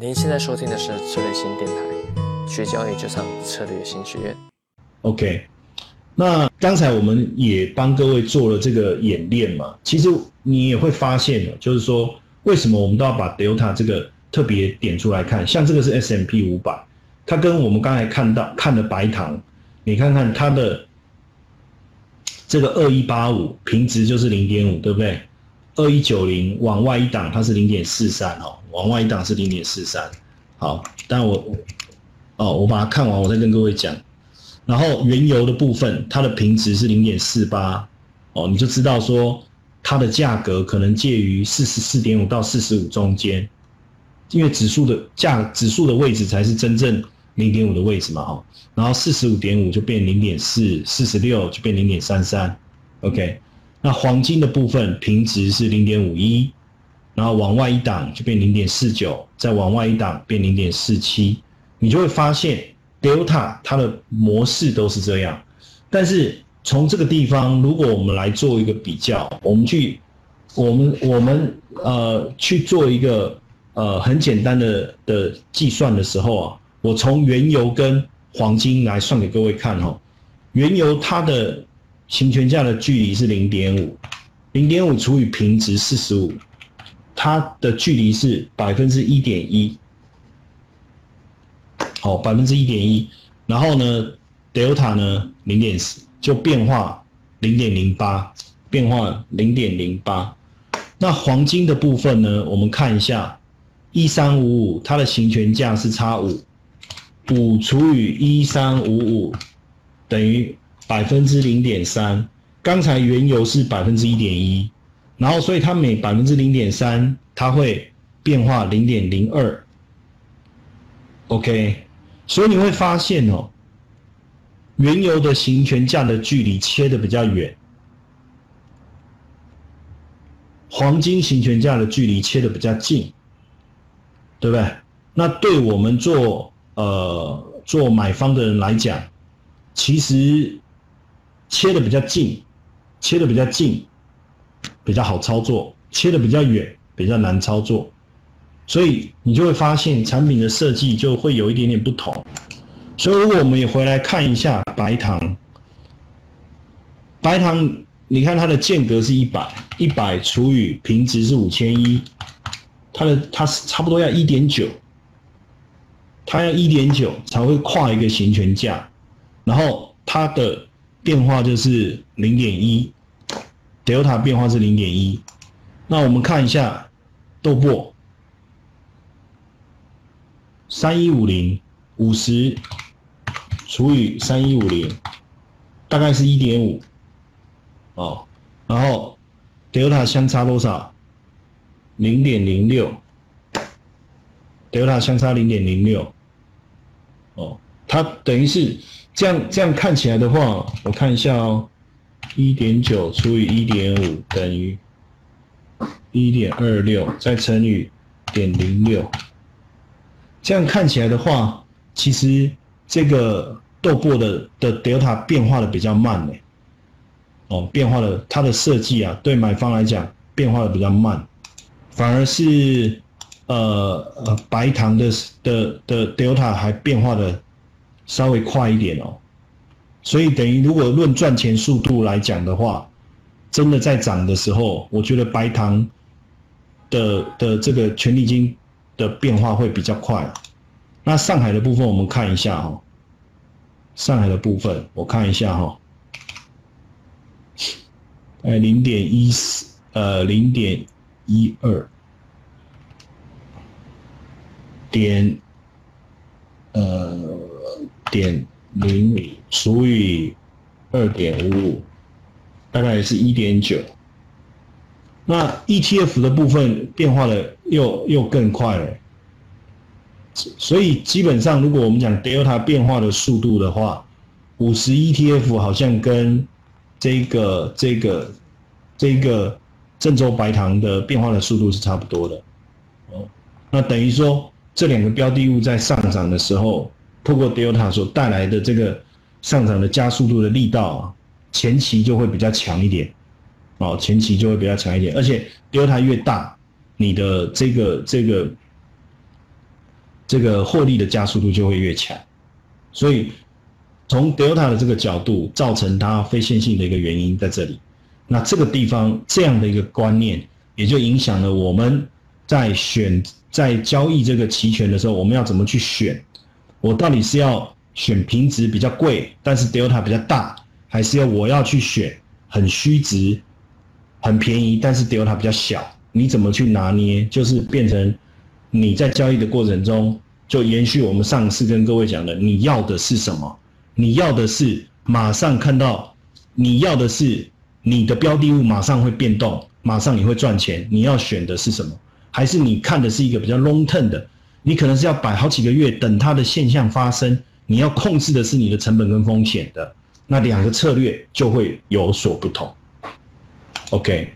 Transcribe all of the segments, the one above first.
您现在收听的是策略新电台，学交易就上策略新学院。OK，那刚才我们也帮各位做了这个演练嘛，其实你也会发现，就是说为什么我们都要把 Delta 这个特别点出来看？像这个是 S M P 五百，它跟我们刚才看到看的白糖，你看看它的这个二一八五平值就是零点五，对不对？二一九零往外一档它是零点四三哦，往外一档是零点四三。好，但我哦，我把它看完，我再跟各位讲。然后原油的部分，它的平值是零点四八，哦，你就知道说它的价格可能介于四十四点五到四十五中间，因为指数的价指数的位置才是真正零点五的位置嘛，哈。然后四十五点五就变零点四，四十六就变零点三三，OK。那黄金的部分平值是零点五一，然后往外一档就变零点四九，再往外一档变零点四七，你就会发现 Delta 它的模式都是这样。但是从这个地方，如果我们来做一个比较，我们去我们我们呃去做一个呃很简单的的计算的时候啊，我从原油跟黄金来算给各位看、哦，原油它的行权价的距离是零点五，零点五除以平值四十五，它的距离是百分之一点一，好，百分之一点一。然后呢，Delta 呢零点四就变化零点零八，变化零点零八。那黄金的部分呢，我们看一下，一三五五它的行权价是差五，五除以一三五五等于。百分之零点三，刚才原油是百分之一点一，然后所以它每百分之零点三，它会变化零点零二，OK，所以你会发现哦，原油的行权价的距离切的比较远，黄金行权价的距离切的比较近，对不对？那对我们做呃做买方的人来讲，其实。切的比较近，切的比较近，比较好操作；切的比较远，比较难操作。所以你就会发现产品的设计就会有一点点不同。所以如果我们也回来看一下白糖，白糖你看它的间隔是一百，一百除以平值是五千一，它的它是差不多要一点九，它要一点九才会跨一个行权价，然后它的。变化就是零点一，Delta 变化是零点一。那我们看一下豆粕，三一五零五十除以三一五零，大概是一点五哦。然后 Delta 相差多少？零点零六，Delta 相差零点零六。哦，它等于是。这样这样看起来的话，我看一下哦，一点九除以一点五等于一点二六，再乘以点零六。这样看起来的话，其实这个豆粕的的 delta 变化的比较慢呢。哦，变化的它的设计啊，对买方来讲变化的比较慢，反而是呃呃白糖的的的 delta 还变化的。稍微快一点哦，所以等于如果论赚钱速度来讲的话，真的在涨的时候，我觉得白糖的的这个权利金的变化会比较快。那上海的部分我们看一下哈，上海的部分我看一下哈，哎，零点一四，呃，零点一二点，呃。点零五除以二点五五，大概是一点九。那 ETF 的部分变化的又又更快了，所以基本上如果我们讲 Delta 变化的速度的话，五十 ETF 好像跟这个这个这个郑州白糖的变化的速度是差不多的。哦，那等于说这两个标的物在上涨的时候。透过 Delta 所带来的这个上涨的加速度的力道啊，前期就会比较强一点，哦，前期就会比较强一点，而且 Delta 越大，你的这个这个这个获利的加速度就会越强。所以从 Delta 的这个角度，造成它非线性的一个原因在这里。那这个地方这样的一个观念，也就影响了我们在选在交易这个期权的时候，我们要怎么去选？我到底是要选平值比较贵，但是 Delta 比较大，还是要我要去选很虚值、很便宜，但是 Delta 比较小？你怎么去拿捏？就是变成你在交易的过程中，就延续我们上次跟各位讲的，你要的是什么？你要的是马上看到，你要的是。你的标的物马上会变动，马上你会赚钱。你要选的是什么？还是你看的是一个比较 long term 的？你可能是要摆好几个月，等它的现象发生。你要控制的是你的成本跟风险的。那两个策略就会有所不同。OK，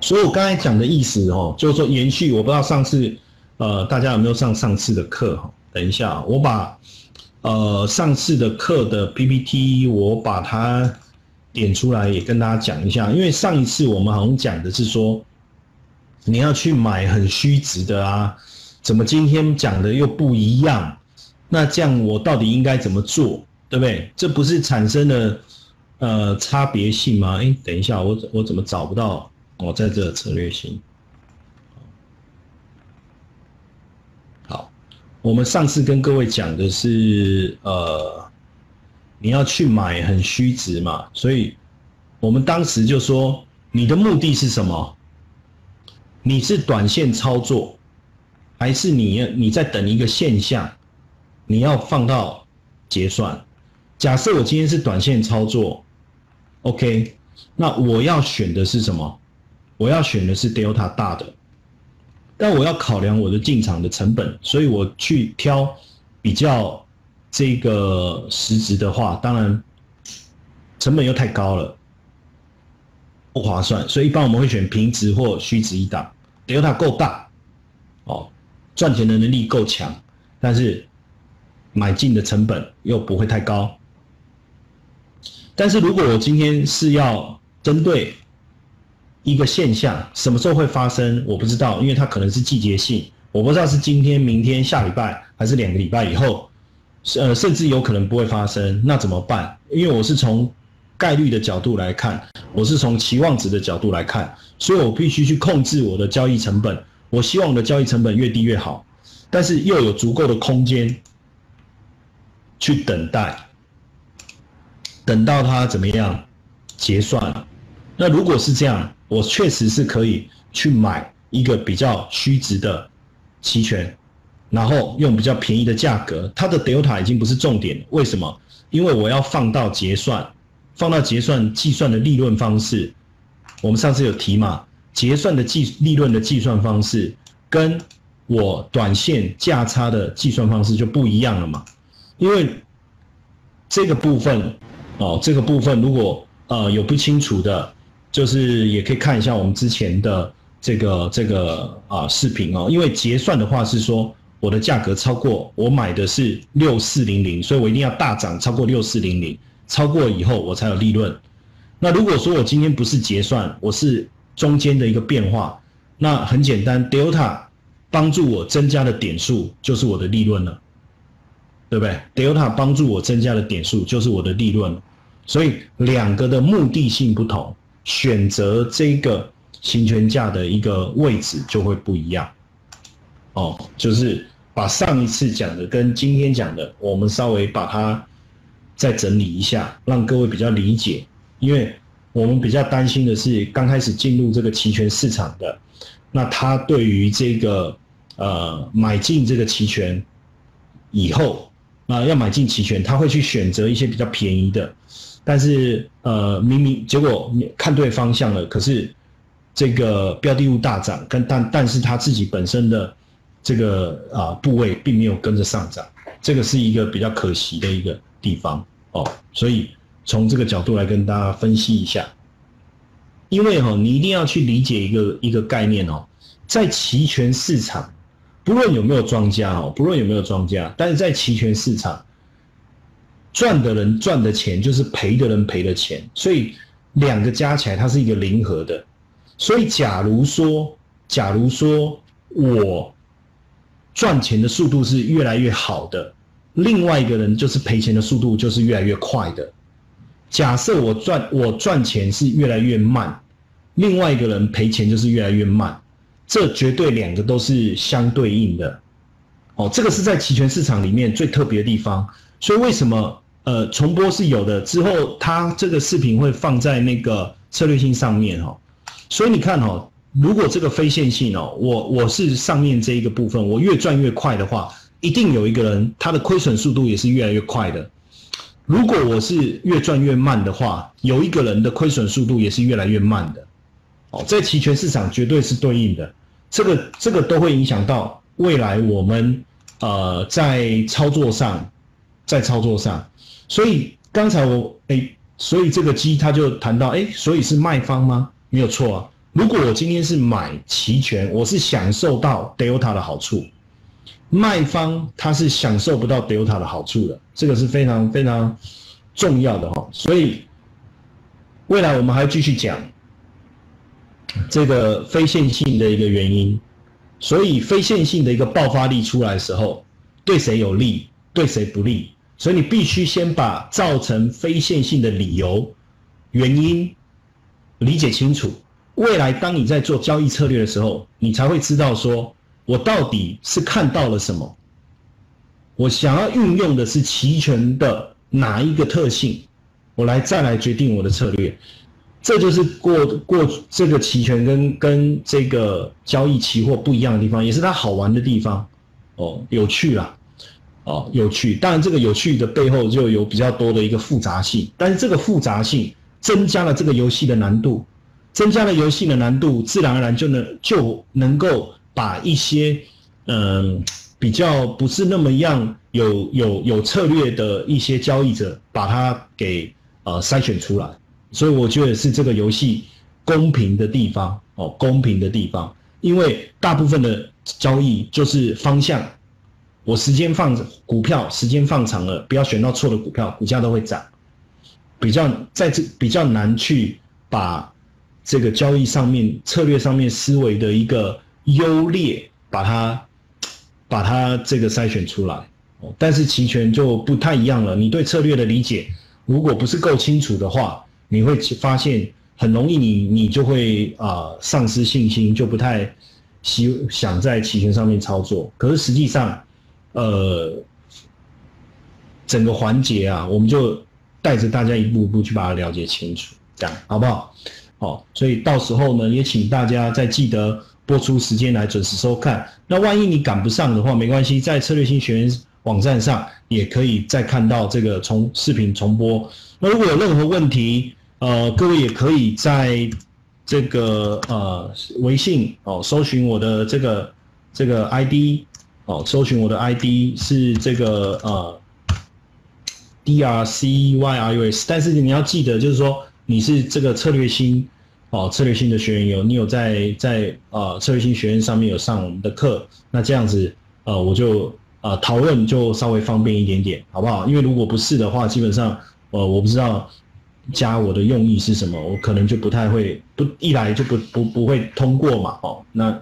所以我刚才讲的意思哦，就是说延续。我不知道上次呃大家有没有上上次的课哈？等一下，我把呃上次的课的 PPT 我把它。点出来也跟大家讲一下，因为上一次我们好像讲的是说，你要去买很虚值的啊，怎么今天讲的又不一样？那这样我到底应该怎么做，对不对？这不是产生了呃差别性吗？哎，等一下，我我怎么找不到？我在这策略性。好，我们上次跟各位讲的是呃。你要去买很虚值嘛，所以我们当时就说，你的目的是什么？你是短线操作，还是你要你在等一个现象？你要放到结算。假设我今天是短线操作，OK，那我要选的是什么？我要选的是 Delta 大的，但我要考量我的进场的成本，所以我去挑比较。这个实值的话，当然成本又太高了，不划算，所以一般我们会选平值或虚值一档，delta 够大，哦，赚钱的能力够强，但是买进的成本又不会太高。但是如果我今天是要针对一个现象，什么时候会发生，我不知道，因为它可能是季节性，我不知道是今天、明天、下礼拜，还是两个礼拜以后。呃，甚至有可能不会发生，那怎么办？因为我是从概率的角度来看，我是从期望值的角度来看，所以我必须去控制我的交易成本。我希望我的交易成本越低越好，但是又有足够的空间去等待，等到它怎么样结算。那如果是这样，我确实是可以去买一个比较虚值的期权。然后用比较便宜的价格，它的 delta 已经不是重点。为什么？因为我要放到结算，放到结算计算的利润方式，我们上次有提嘛？结算的计利润的计算方式，跟我短线价差的计算方式就不一样了嘛？因为这个部分，哦，这个部分如果呃有不清楚的，就是也可以看一下我们之前的这个这个啊视频哦。因为结算的话是说。我的价格超过我买的是六四零零，所以我一定要大涨超过六四零零，超过以后我才有利润。那如果说我今天不是结算，我是中间的一个变化，那很简单，delta 帮助我增加的点数就是我的利润了，对不对？delta 帮助我增加的点数就是我的利润，所以两个的目的性不同，选择这个行权价的一个位置就会不一样。哦，就是把上一次讲的跟今天讲的，我们稍微把它再整理一下，让各位比较理解。因为我们比较担心的是，刚开始进入这个期权市场的，那他对于这个呃买进这个期权以后啊，要买进期权，他会去选择一些比较便宜的，但是呃明明结果看对方向了，可是这个标的物大涨，跟但但是他自己本身的。这个啊部位并没有跟着上涨，这个是一个比较可惜的一个地方哦，所以从这个角度来跟大家分析一下，因为哈你一定要去理解一个一个概念哦，在期权市场，不论有没有庄家哦，不论有没有庄家，但是在期权市场，赚的人赚的钱就是赔的人赔的钱，所以两个加起来它是一个零和的，所以假如说，假如说我。赚钱的速度是越来越好的，另外一个人就是赔钱的速度就是越来越快的。假设我赚我赚钱是越来越慢，另外一个人赔钱就是越来越慢，这绝对两个都是相对应的。哦，这个是在期权市场里面最特别的地方。所以为什么呃重播是有的？之后它这个视频会放在那个策略性上面哦。所以你看哦，如果这个非线性哦，我我是上面这一个部分，我越赚越快的话，一定有一个人他的亏损速度也是越来越快的。如果我是越赚越慢的话，有一个人的亏损速度也是越来越慢的。哦，在期权市场绝对是对应的，这个这个都会影响到未来我们呃在操作上，在操作上。所以刚才我哎，所以这个鸡他就谈到哎，所以是卖方吗？没有错啊。如果我今天是买期权，我是享受到 delta 的好处。卖方他是享受不到 delta 的好处的，这个是非常非常重要的哈。所以未来我们还要继续讲这个非线性的一个原因。所以非线性的一个爆发力出来的时候，对谁有利，对谁不利？所以你必须先把造成非线性的理由、原因理解清楚。未来当你在做交易策略的时候，你才会知道说。我到底是看到了什么？我想要运用的是期权的哪一个特性？我来再来决定我的策略。这就是过过这个期权跟跟这个交易期货不一样的地方，也是它好玩的地方。哦，有趣啦，哦，有趣。当然，这个有趣的背后就有比较多的一个复杂性，但是这个复杂性增加了这个游戏的难度，增加了游戏的难度，自然而然就能就能够。把一些嗯比较不是那么样有有有策略的一些交易者，把它给呃筛选出来，所以我觉得是这个游戏公平的地方哦，公平的地方，因为大部分的交易就是方向，我时间放股票时间放长了，不要选到错的股票，股价都会涨，比较在这比较难去把这个交易上面策略上面思维的一个。优劣把它把它这个筛选出来，但是期权就不太一样了。你对策略的理解如果不是够清楚的话，你会发现很容易你你就会啊丧失信心，就不太希想在期权上面操作。可是实际上，呃，整个环节啊，我们就带着大家一步一步去把它了解清楚，这样好不好？好，所以到时候呢，也请大家再记得。播出时间来准时收看。那万一你赶不上的话，没关系，在策略性学员网站上也可以再看到这个重视频重播。那如果有任何问题，呃，各位也可以在这个呃微信哦，搜寻我的这个这个 ID 哦，搜寻我的 ID 是这个呃 D R C Y R U S，但是你要记得，就是说你是这个策略性。哦，策略性的学员有你有在在呃策略性学院上面有上我们的课，那这样子呃我就呃讨论就稍微方便一点点，好不好？因为如果不是的话，基本上呃我不知道加我的用意是什么，我可能就不太会不一来就不不不会通过嘛，哦，那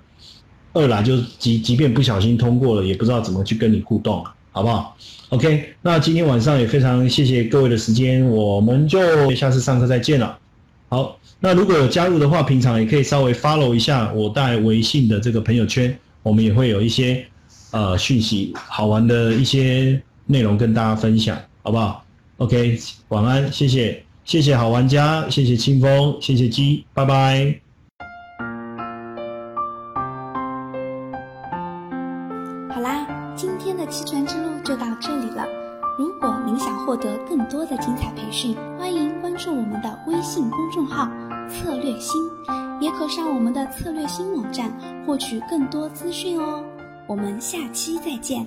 二来就即即便不小心通过了，也不知道怎么去跟你互动，好不好？OK，那今天晚上也非常谢谢各位的时间，我们就下次上课再见了，好。那如果有加入的话，平常也可以稍微 follow 一下我带微信的这个朋友圈，我们也会有一些呃讯息、好玩的一些内容跟大家分享，好不好？OK，晚安，谢谢，谢谢好玩家，谢谢清风，谢谢鸡，拜拜。心，也可上我们的策略星网站获取更多资讯哦。我们下期再见。